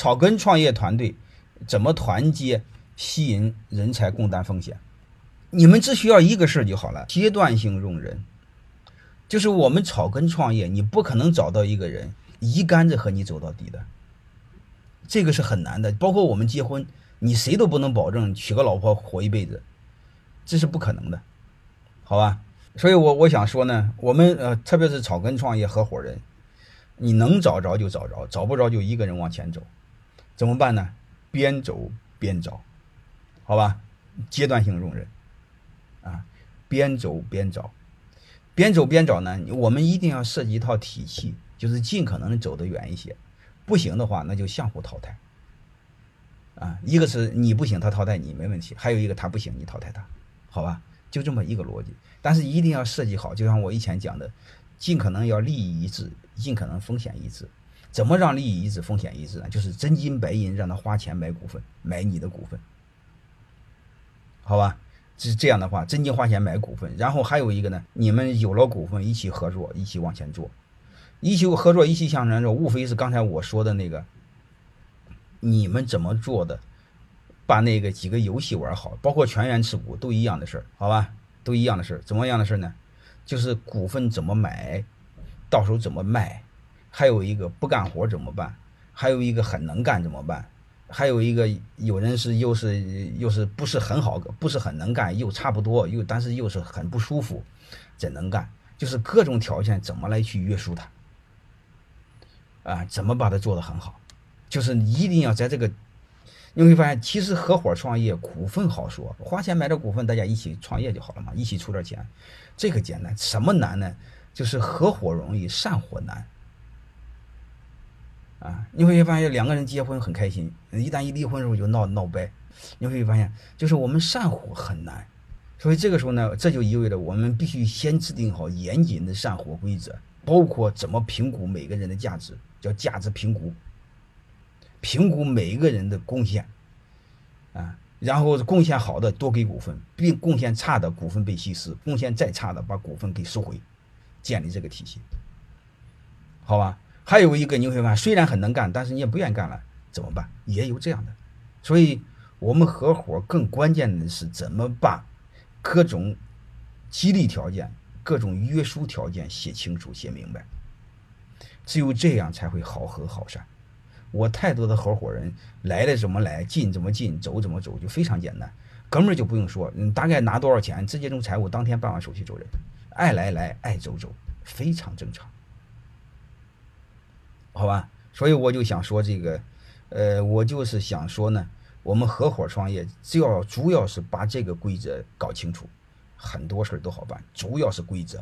草根创业团队怎么团结、吸引人才、共担风险？你们只需要一个事儿就好了，阶段性用人。就是我们草根创业，你不可能找到一个人一竿子和你走到底的，这个是很难的。包括我们结婚，你谁都不能保证娶个老婆活一辈子，这是不可能的，好吧？所以我我想说呢，我们呃，特别是草根创业合伙人，你能找着就找着，找不着就一个人往前走，怎么办呢？边走边找，好吧？阶段性用人。啊，边走边找，边走边找呢。我们一定要设计一套体系，就是尽可能的走得远一些。不行的话，那就相互淘汰。啊，一个是你不行，他淘汰你没问题；还有一个他不行，你淘汰他，好吧？就这么一个逻辑。但是一定要设计好，就像我以前讲的，尽可能要利益一致，尽可能风险一致。怎么让利益一致、风险一致呢？就是真金白银让他花钱买股份，买你的股份，好吧？是这样的话，真金花钱买股份，然后还有一个呢，你们有了股份一起合作，一起往前做，一起合作，一起向前走，无非是刚才我说的那个，你们怎么做的，把那个几个游戏玩好，包括全员持股都一样的事儿，好吧，都一样的事儿，怎么样的事儿呢？就是股份怎么买，到时候怎么卖，还有一个不干活怎么办，还有一个很能干怎么办？还有一个有人是又是又是不是很好，不是很能干，又差不多，又但是又是很不舒服，怎能干？就是各种条件怎么来去约束他啊？怎么把它做得很好？就是一定要在这个，你会发现，其实合伙创业股份好说，花钱买点股份，大家一起创业就好了嘛，一起出点钱，这个简单。什么难呢？就是合伙容易，散伙难。啊，你会发现两个人结婚很开心，一旦一离婚的时候就闹闹掰。你会发现，就是我们散伙很难，所以这个时候呢，这就意味着我们必须先制定好严谨的散伙规则，包括怎么评估每个人的价值，叫价值评估，评估每一个人的贡献，啊，然后贡献好的多给股份，并贡献差的股份被稀释，贡献再差的把股份给收回，建立这个体系，好吧？还有一个你会发现，虽然很能干，但是你也不愿意干了，怎么办？也有这样的，所以我们合伙更关键的是怎么把各种激励条件、各种约束条件写清楚、写明白。只有这样才会好合好散。我太多的合伙人来了怎么来，进怎么进，走怎么走，就非常简单。哥们儿就不用说，你大概拿多少钱，直接从财务当天办完手续走人，爱来来，爱走走，非常正常。好吧，所以我就想说这个，呃，我就是想说呢，我们合伙创业，只要主要是把这个规则搞清楚，很多事儿都好办，主要是规则。